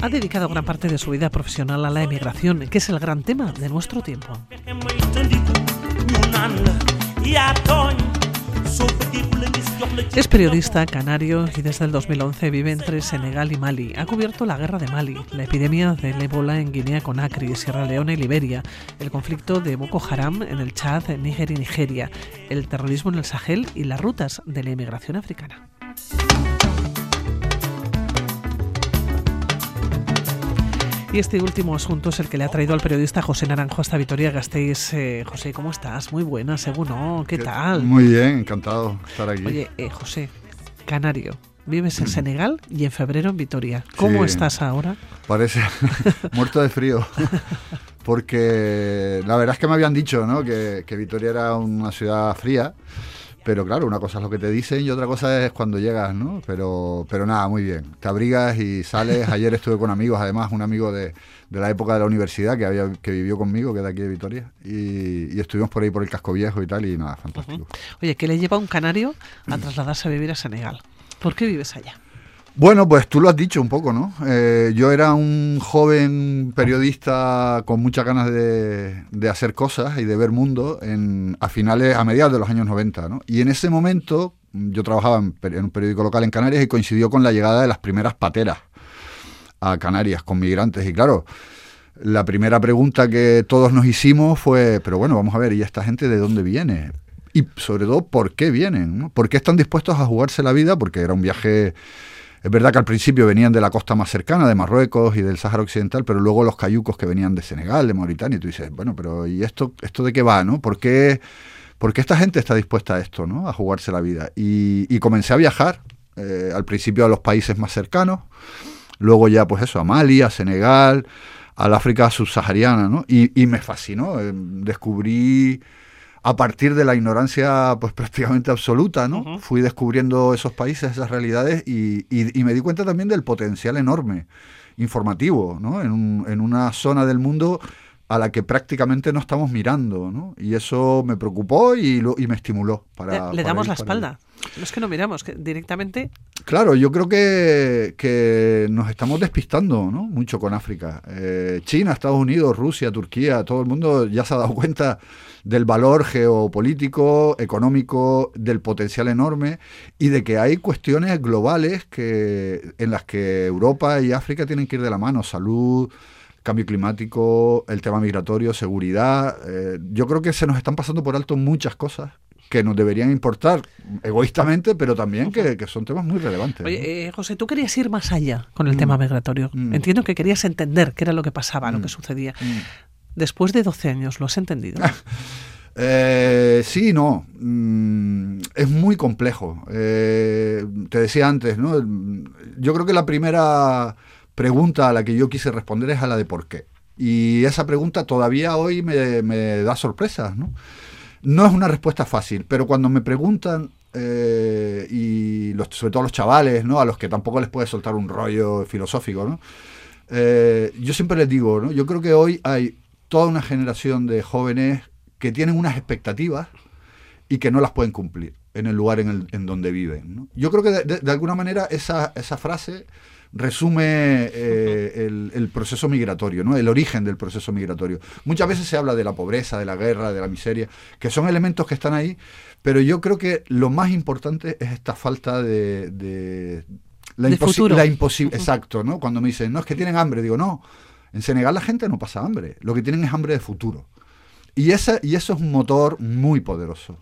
Ha dedicado gran parte de su vida profesional a la emigración, que es el gran tema de nuestro tiempo. Es periodista canario y desde el 2011 vive entre Senegal y Mali. Ha cubierto la guerra de Mali, la epidemia del ébola en Guinea Conakry, Sierra Leona y Liberia, el conflicto de Boko Haram en el Chad, Níger y Nigeria, el terrorismo en el Sahel y las rutas de la inmigración africana. Y este último asunto es el que le ha traído al periodista José Naranjo hasta Vitoria Gasteiz. Eh, José, ¿cómo estás? Muy buena, según no. ¿Qué, tal? Muy bien, encantado de estar aquí. Oye, eh, José, canario, vives en Senegal y en febrero en Vitoria. ¿Cómo estás ahora? Parece muerto de frío. Porque la verdad es que me habían dicho ¿no? que, que Vitoria era una ciudad fría. Pero claro, una cosa es lo que te dicen y otra cosa es cuando llegas, ¿no? Pero, pero nada, muy bien. Te abrigas y sales. Ayer estuve con amigos, además un amigo de, de la época de la universidad que había que vivió conmigo, que es de aquí de Vitoria, y, estuvimos por ahí por el casco viejo y tal, y nada, fantástico. Oye, ¿qué le lleva a un canario a trasladarse a vivir a Senegal? ¿Por qué vives allá? Bueno, pues tú lo has dicho un poco, ¿no? Eh, yo era un joven periodista con muchas ganas de, hacer cosas y de ver mundo en, a finales, a mediados de los años 90, ¿no? Y en ese momento yo trabajaba en, en, un periódico local en Canarias y coincidió con la llegada de las primeras pateras a Canarias con migrantes. Y claro, la primera pregunta que todos nos hicimos fue, pero bueno, vamos a ver, ¿y esta gente de dónde viene? Y sobre todo, ¿por qué vienen? ¿Por qué están dispuestos a jugarse la vida? Porque era un viaje es verdad que al principio venían de la costa más cercana, de Marruecos y del Sáhara Occidental, pero luego los cayucos que venían de Senegal, de Mauritania, y tú dices, bueno, pero ¿y esto, esto de qué va, no? ¿Por qué, esta gente está dispuesta a esto, no? A jugarse la vida. Y, comencé a viajar, eh, al principio a los países más cercanos, luego ya, pues eso, a Mali, a Senegal, al África subsahariana, ¿no? Y, y me fascinó, eh, descubrí a partir de la ignorancia pues prácticamente absoluta, ¿no? Fui descubriendo esos países, esas realidades y, me di cuenta también del potencial enorme informativo, ¿no? En, en, una zona del mundo a la que prácticamente no estamos mirando, ¿no? Y eso me preocupó y, lo, y me estimuló para... Le, damos la espalda. No es que no miramos, que directamente... Claro, yo creo que, que nos estamos despistando ¿no? mucho con África. Eh, China, Estados Unidos, Rusia, Turquía, todo el mundo ya se ha dado cuenta del valor geopolítico, económico, del potencial enorme y de que hay cuestiones globales que, en las que Europa y África tienen que ir de la mano. Salud, cambio climático, el tema migratorio, seguridad. Eh, yo creo que se nos están pasando por alto muchas cosas que nos deberían importar egoístamente, pero también que, son temas muy relevantes. Oye, eh, José, tú querías ir más allá con el mm. tema migratorio. Mm. Entiendo que querías entender qué era lo que pasaba, lo mm. que sucedía. Después de 12 años, ¿lo has entendido? eh, sí, no. es muy complejo. Eh, te decía antes, ¿no? Yo creo que la primera pregunta a la que yo quise responder es a la de por qué. Y esa pregunta todavía hoy me, me da sorpresas, ¿no? No es una respuesta fácil, pero cuando me preguntan, eh, y los, sobre todo los chavales, ¿no? a los que tampoco les puede soltar un rollo filosófico, ¿no? Eh, yo siempre les digo, ¿no? yo creo que hoy hay toda una generación de jóvenes que tienen unas expectativas y que no las pueden cumplir en el lugar en, el, en donde viven. ¿no? Yo creo que de, de, alguna manera esa, esa frase resume eh, el, proceso migratorio, ¿no? el origen del proceso migratorio. Muchas veces se habla de la pobreza, de la guerra, de la miseria, que son elementos que están ahí, pero yo creo que lo más importante es esta falta de... la, imposible, exacto, ¿no? Cuando me dicen, no, es que tienen hambre, digo, no, en Senegal la gente no pasa hambre, lo que tienen es hambre de futuro. Y, esa, y eso es un motor muy poderoso.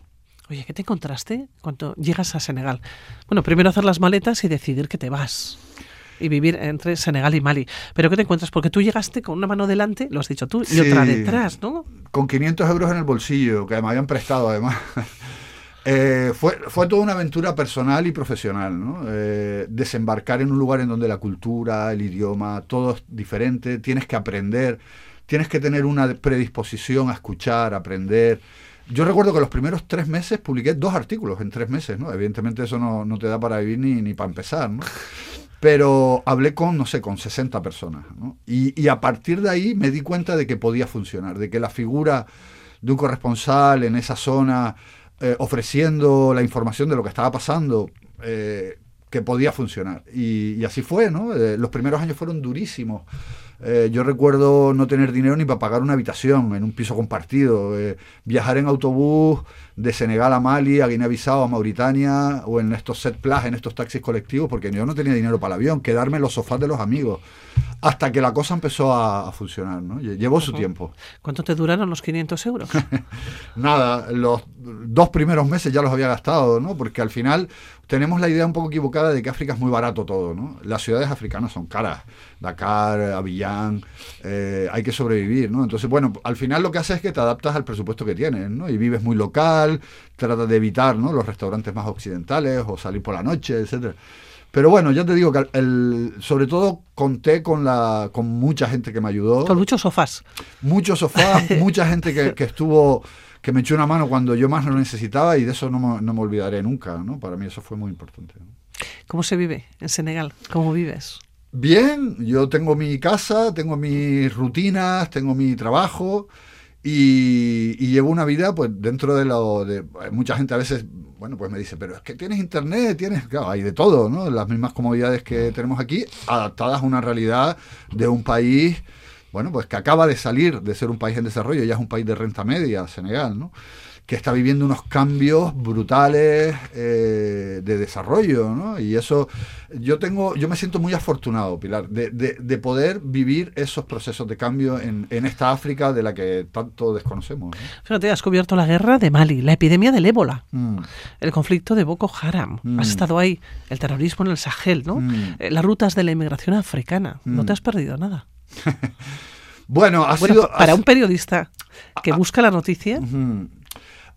Oye, ¿qué te encontraste cuando llegas a Senegal? Bueno, primero hacer las maletas y decidir que te vas y vivir entre Senegal y Mali. Pero ¿qué te encuentras? Porque tú llegaste con una mano delante, lo has dicho tú, y otra detrás, ¿no? Con 500 euros en el bolsillo, que me habían prestado además. Eh, fue, fue toda una aventura personal y profesional, ¿no? Eh, desembarcar en un lugar en donde la cultura, el idioma, todo es diferente, tienes que aprender, tienes que tener una predisposición a escuchar, a aprender. Yo recuerdo que los primeros tres meses publiqué dos artículos en tres meses, ¿no? Evidentemente eso no, no te da para vivir ni, ni para empezar, ¿no? Pero hablé con, no sé, con 60 personas. Y, a partir de ahí me di cuenta de que podía funcionar, de que la figura de un corresponsal en esa zona, eh, ofreciendo la información de lo que estaba pasando, eh, que podía funcionar. Y, así fue, ¿no? Eh, los primeros años fueron durísimos. Eh, yo recuerdo no tener dinero ni para pagar una habitación en un piso compartido, eh, viajar en autobús de Senegal a Mali, a Guinea-Bissau, a Mauritania, o en estos set plus, en estos taxis colectivos, porque yo no tenía dinero para el avión, quedarme en los sofás de los amigos, hasta que la cosa empezó a, funcionar, ¿no? Llevó su tiempo. ¿Cuánto te duraron los 500 euros? Nada, los dos primeros meses ya los había gastado, ¿no? Porque al final tenemos la idea un poco equivocada de que África es muy barato todo, ¿no? Las ciudades africanas son caras, Dakar, Abiyán, eh, hay que sobrevivir, ¿no? Entonces, bueno, al final lo que haces es que te adaptas al presupuesto que tienes, ¿no? Y vives muy local, tratas de evitar, ¿no? Los restaurantes más occidentales o salir por la noche, etcétera. Pero bueno, ya te digo que el, sobre todo conté con la con mucha gente que me ayudó. Con muchos sofás. Muchos sofás, mucha gente que, que estuvo que me echó una mano cuando yo más lo necesitaba y de eso no me, no me olvidaré nunca, ¿no? Para mí eso fue muy importante. ¿Cómo se vive en Senegal? ¿Cómo vives? Bien, yo tengo mi casa, tengo mis rutinas, tengo mi trabajo y, llevo una vida pues dentro de lo de mucha gente a veces bueno pues me dice pero es que tienes internet tienes claro hay de todo no las mismas comodidades que tenemos aquí adaptadas a una realidad de un país bueno, pues que acaba de salir de ser un país en desarrollo, ya es un país de renta media, Senegal, ¿no? Que está viviendo unos cambios brutales eh, de desarrollo, ¿no? Y eso, yo tengo, yo me siento muy afortunado, Pilar, de, poder vivir esos procesos de cambio en, esta África de la que tanto desconocemos. ¿no? Fíjate, has cubierto la guerra de Mali, la epidemia del ébola, mm. el conflicto de Boko Haram, mm. has estado ahí, el terrorismo en el Sahel, ¿no? Mm. Eh, las rutas de la inmigración africana, no te has perdido nada. bueno, ha sido... Para un periodista que busca la noticia...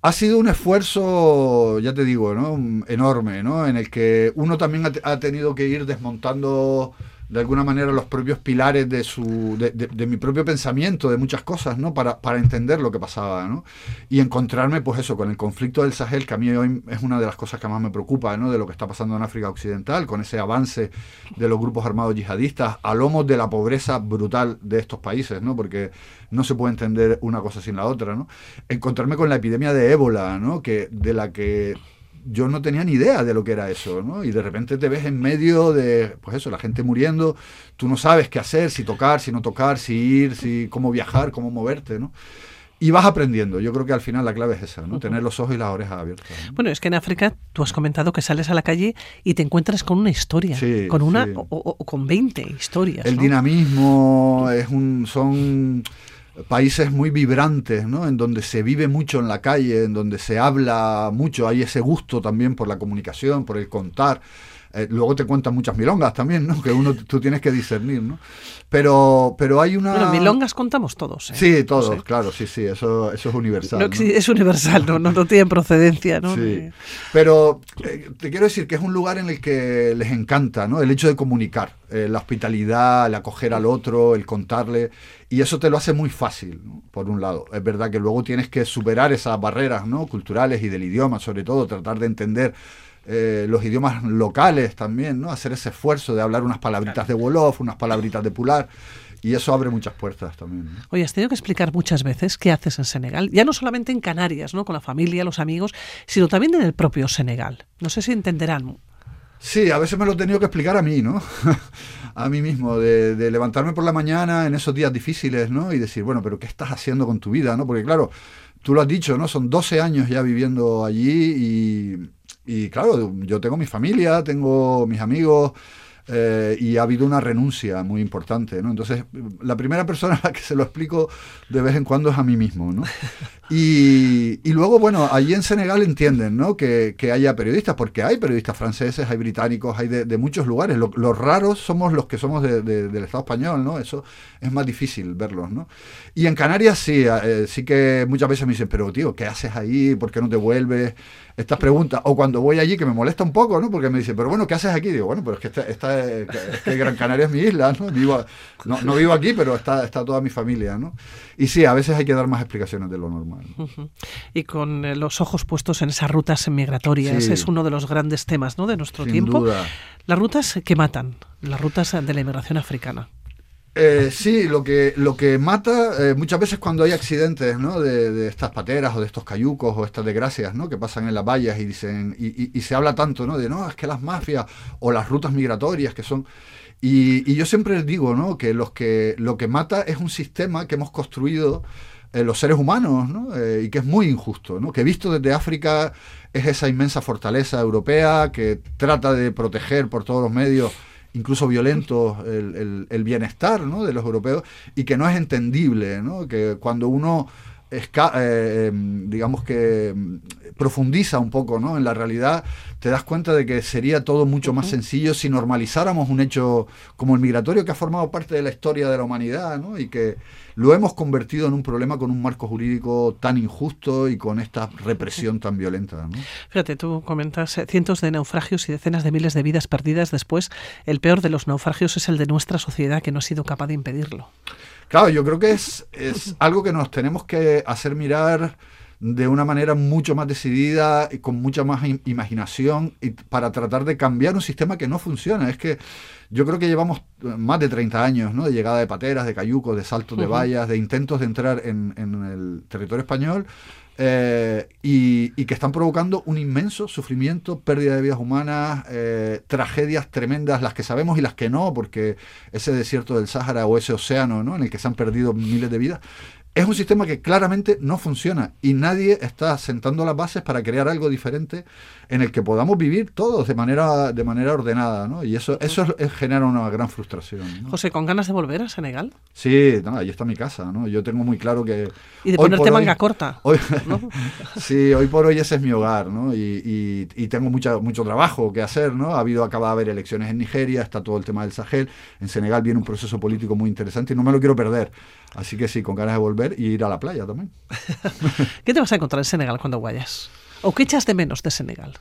Ha sido un esfuerzo, ya te digo, ¿no? enorme, ¿no? En el que uno también ha tenido que ir desmontando de alguna manera los propios pilares de su de, mi propio pensamiento de muchas cosas no para, para, entender lo que pasaba no y encontrarme pues eso con el conflicto del Sahel que a mí hoy es una de las cosas que más me preocupa no de lo que está pasando en África Occidental con ese avance de los grupos armados yihadistas a lomos de la pobreza brutal de estos países no porque no se puede entender una cosa sin la otra no encontrarme con la epidemia de ébola no que de la que yo no tenía ni idea de lo que era eso, ¿no? Y de repente te ves en medio de, pues eso, la gente muriendo, tú no sabes qué hacer, si tocar, si no tocar, si ir, si cómo viajar, cómo moverte, ¿no? Y vas aprendiendo. Yo creo que al final la clave es esa, ¿no? Tener los ojos y las orejas abiertas. Bueno, es que en África tú has comentado que sales a la calle y te encuentras con una historia, con una o, con 20 historias. El dinamismo es un, son países muy vibrantes, ¿no? En donde se vive mucho en la calle, en donde se habla mucho, hay ese gusto también por la comunicación, por el contar. Eh, luego te cuentan muchas milongas también, ¿no? Que uno tú tienes que discernir, ¿no? Pero, pero hay una... Bueno, milongas contamos todos, ¿eh? Sí, todos, claro, sí, sí, eso, eso es universal. Es universal, no, no, tiene procedencia, ¿no? Sí. Pero eh, te quiero decir que es un lugar en el que les encanta, ¿no? El hecho de comunicar, la hospitalidad, el acoger al otro, el contarle, y eso te lo hace muy fácil, por un lado. Es verdad que luego tienes que superar esas barreras, ¿no? Culturales y del idioma, sobre todo, tratar de entender eh, los idiomas locales también, ¿no? Hacer ese esfuerzo de hablar unas palabritas de Wolof, unas palabritas de Pular. Y eso abre muchas puertas también. Oye, has tenido que explicar muchas veces qué haces en Senegal, ya no solamente en Canarias, ¿no? con la familia, los amigos, sino también en el propio Senegal. No sé si entenderán. Sí, a veces me lo he tenido que explicar a mí, ¿no? a mí mismo, de, de, levantarme por la mañana en esos días difíciles, ¿no? Y decir, bueno, pero ¿qué estás haciendo con tu vida, ¿no? Porque claro, tú lo has dicho, ¿no? Son 12 años ya viviendo allí y y claro, yo tengo mi familia, tengo mis amigos, eh, y ha habido una renuncia muy importante, ¿no? Entonces, la primera persona a la que se lo explico de vez en cuando es a mí mismo, ¿no? Y, y luego, bueno, allí en Senegal entienden, ¿no? Que, que, haya periodistas, porque hay periodistas franceses, hay británicos, hay de, muchos lugares. los raros somos los que somos del Estado español, ¿no? Eso es más difícil verlos, ¿no? Y en Canarias sí, eh, sí que muchas veces me dicen, pero tío, ¿qué haces ahí? ¿Por qué no te vuelves? Estas preguntas. O cuando voy allí, que me molesta un poco, ¿no? Porque me dicen, pero bueno, ¿qué haces aquí? Digo, bueno, pero es que esta, esta que Gran Canaria es mi isla, ¿no? Vivo, no, no, vivo aquí, pero está, está toda mi familia, ¿no? Y sí, a veces hay que dar más explicaciones de lo normal. Y con eh, los ojos puestos en esas rutas migratorias, es uno de los grandes temas ¿no? de nuestro tiempo. Las rutas que matan, las rutas de la inmigración africana. Eh, sí, lo que, lo que mata eh, muchas veces cuando hay accidentes ¿no? de, estas pateras o de estos cayucos o estas desgracias ¿no? que pasan en las vallas y dicen y, se habla tanto ¿no? de no, es que las mafias o las rutas migratorias que son... Y, yo siempre digo ¿no? que, los que lo que mata es un sistema que hemos construido eh, los seres humanos ¿no? y que es muy injusto, ¿no? que visto desde África es esa inmensa fortaleza europea que trata de proteger por todos los medios incluso violentos el, bienestar de los europeos y que no es entendible, ¿no? que cuando uno eh, em, digamos que em, profundiza un poco ¿no? en la realidad, te das cuenta de que sería todo mucho más sencillo si normalizáramos un hecho como el migratorio que ha formado parte de la historia de la humanidad ¿no? y que lo hemos convertido en un problema con un marco jurídico tan injusto y con esta represión tan violenta. ¿no? Fíjate, tú comentas eh, cientos de naufragios y decenas de miles de vidas perdidas después. El peor de los naufragios es el de nuestra sociedad que no ha sido capaz de impedirlo. Claro, yo creo que es, es algo que nos tenemos que hacer mirar de una manera mucho más decidida y con mucha más imaginación y para tratar de cambiar un sistema que no funciona. Es que yo creo que llevamos más de 30 años ¿no? de llegada de pateras, de cayucos, de saltos de vallas, de intentos de entrar en, en el territorio español eh, y, que están provocando un inmenso sufrimiento, pérdida de vidas humanas, eh, tragedias tremendas, las que sabemos y las que no, porque ese desierto del Sáhara o ese océano ¿no? en el que se han perdido miles de vidas, es un sistema que claramente no funciona y nadie está sentando las bases para crear algo diferente en el que podamos vivir todos de manera de manera ordenada, ¿no? Y eso eso genera una gran frustración. José, ¿con ganas de volver a Senegal? Sí, ahí está mi casa, ¿no? Yo tengo muy claro que y de ponerte manga corta. Hoy, sí, hoy por hoy ese es mi hogar, ¿no? Y, y, tengo mucha, mucho trabajo que hacer, ¿no? Ha habido acaba de haber elecciones en Nigeria, está todo el tema del Sahel, en Senegal viene un proceso político muy interesante y no me lo quiero perder. Así que sí, con ganas de volver y ir a la playa también. ¿Qué te vas a encontrar en Senegal cuando vayas? ¿O qué echas de menos de Senegal?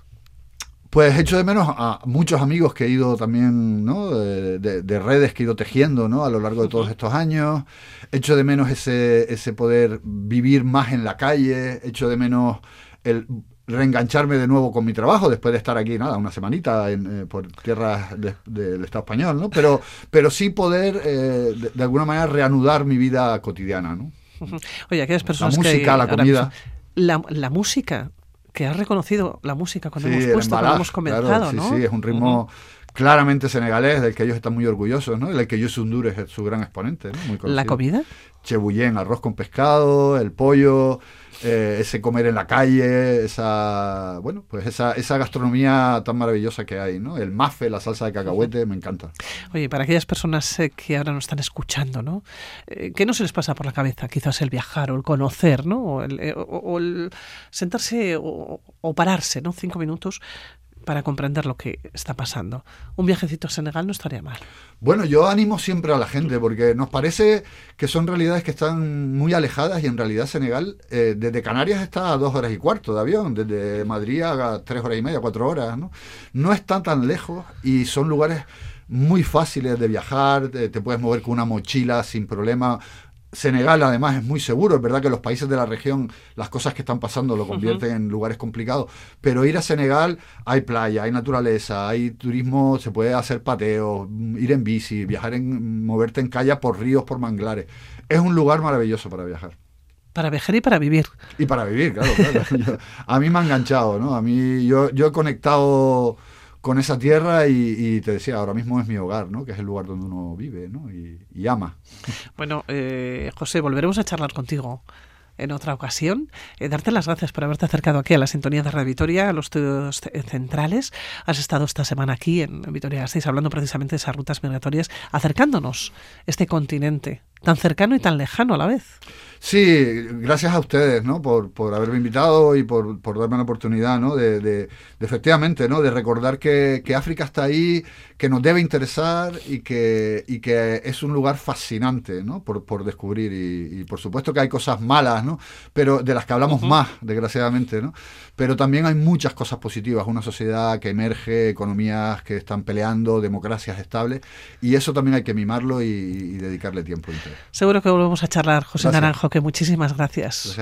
Pues echo de menos a muchos amigos que he ido también, ¿no? De, redes que he ido tejiendo, ¿no? A lo largo de todos estos años. Echo de menos ese, ese poder vivir más en la calle. Echo de menos el reengancharme de nuevo con mi trabajo después de estar aquí, nada, una semanita en, eh, por tierras del Estado español, ¿no? Pero, pero sí poder, eh, de, alguna manera, reanudar mi vida cotidiana, ¿no? Oye, aquellas personas La música, la comida... La, la música, que has reconocido la música cuando hemos puesto, cuando hemos comentado, ¿no? Sí, es un ritmo claramente senegalés, del que ellos están muy orgullosos, ¿no? Del que Youssou Ndour es su gran exponente, ¿no? Muy ¿La comida? Chebuyen, arroz con pescado, el pollo, eh, ese comer en la calle, esa, bueno, pues esa, esa gastronomía tan maravillosa que hay, ¿no? El mafe, la salsa de cacahuete, me encanta. Oye, para aquellas personas eh, que ahora nos están escuchando, ¿no? Eh, ¿Qué no se les pasa por la cabeza? Quizás el viajar o el conocer, ¿no? O el, sentarse o, o pararse, ¿no? Cinco minutos para comprender lo que está pasando. Un viajecito a Senegal no estaría mal. Bueno, yo animo siempre a la gente porque nos parece que son realidades que están muy alejadas y en realidad Senegal eh, desde Canarias está a dos horas y cuarto de avión, desde Madrid a tres horas y media, cuatro horas, ¿no? No está tan lejos y son lugares muy fáciles de viajar, te, te puedes mover con una mochila sin problema Senegal además es muy seguro, es verdad que los países de la región las cosas que están pasando lo convierten en lugares complicados, pero ir a Senegal hay playa, hay naturaleza, hay turismo, se puede hacer pateo, ir en bici, viajar en moverte en calle por ríos, por manglares. Es un lugar maravilloso para viajar. Para viajar y para vivir. Y para vivir, claro, claro. a mí me ha enganchado, ¿no? A mí yo, yo he conectado con esa tierra y, te decía, ahora mismo es mi hogar, ¿no? que es el lugar donde uno vive ¿no? y, ama. Bueno, eh, José, volveremos a charlar contigo en otra ocasión. Eh, darte las gracias por haberte acercado aquí a la sintonía de Radio Vitoria, a los estudios centrales. Has estado esta semana aquí en Vitoria estáis hablando precisamente de esas rutas migratorias, acercándonos este continente tan cercano y tan lejano a la vez. Sí, gracias a ustedes, ¿no? Por, por haberme invitado y por, por darme la oportunidad, ¿no? De, de, efectivamente, ¿no? De recordar que, que, África está ahí, que nos debe interesar y que, y que es un lugar fascinante, ¿no? Por, por descubrir y, por supuesto que hay cosas malas, ¿no? Pero de las que hablamos más, desgraciadamente, ¿no? Pero también hay muchas cosas positivas, una sociedad que emerge, economías que están peleando, democracias estables y eso también hay que mimarlo y, dedicarle tiempo. Seguro que volvemos a charlar, José Naranjo que muchísimas gracias.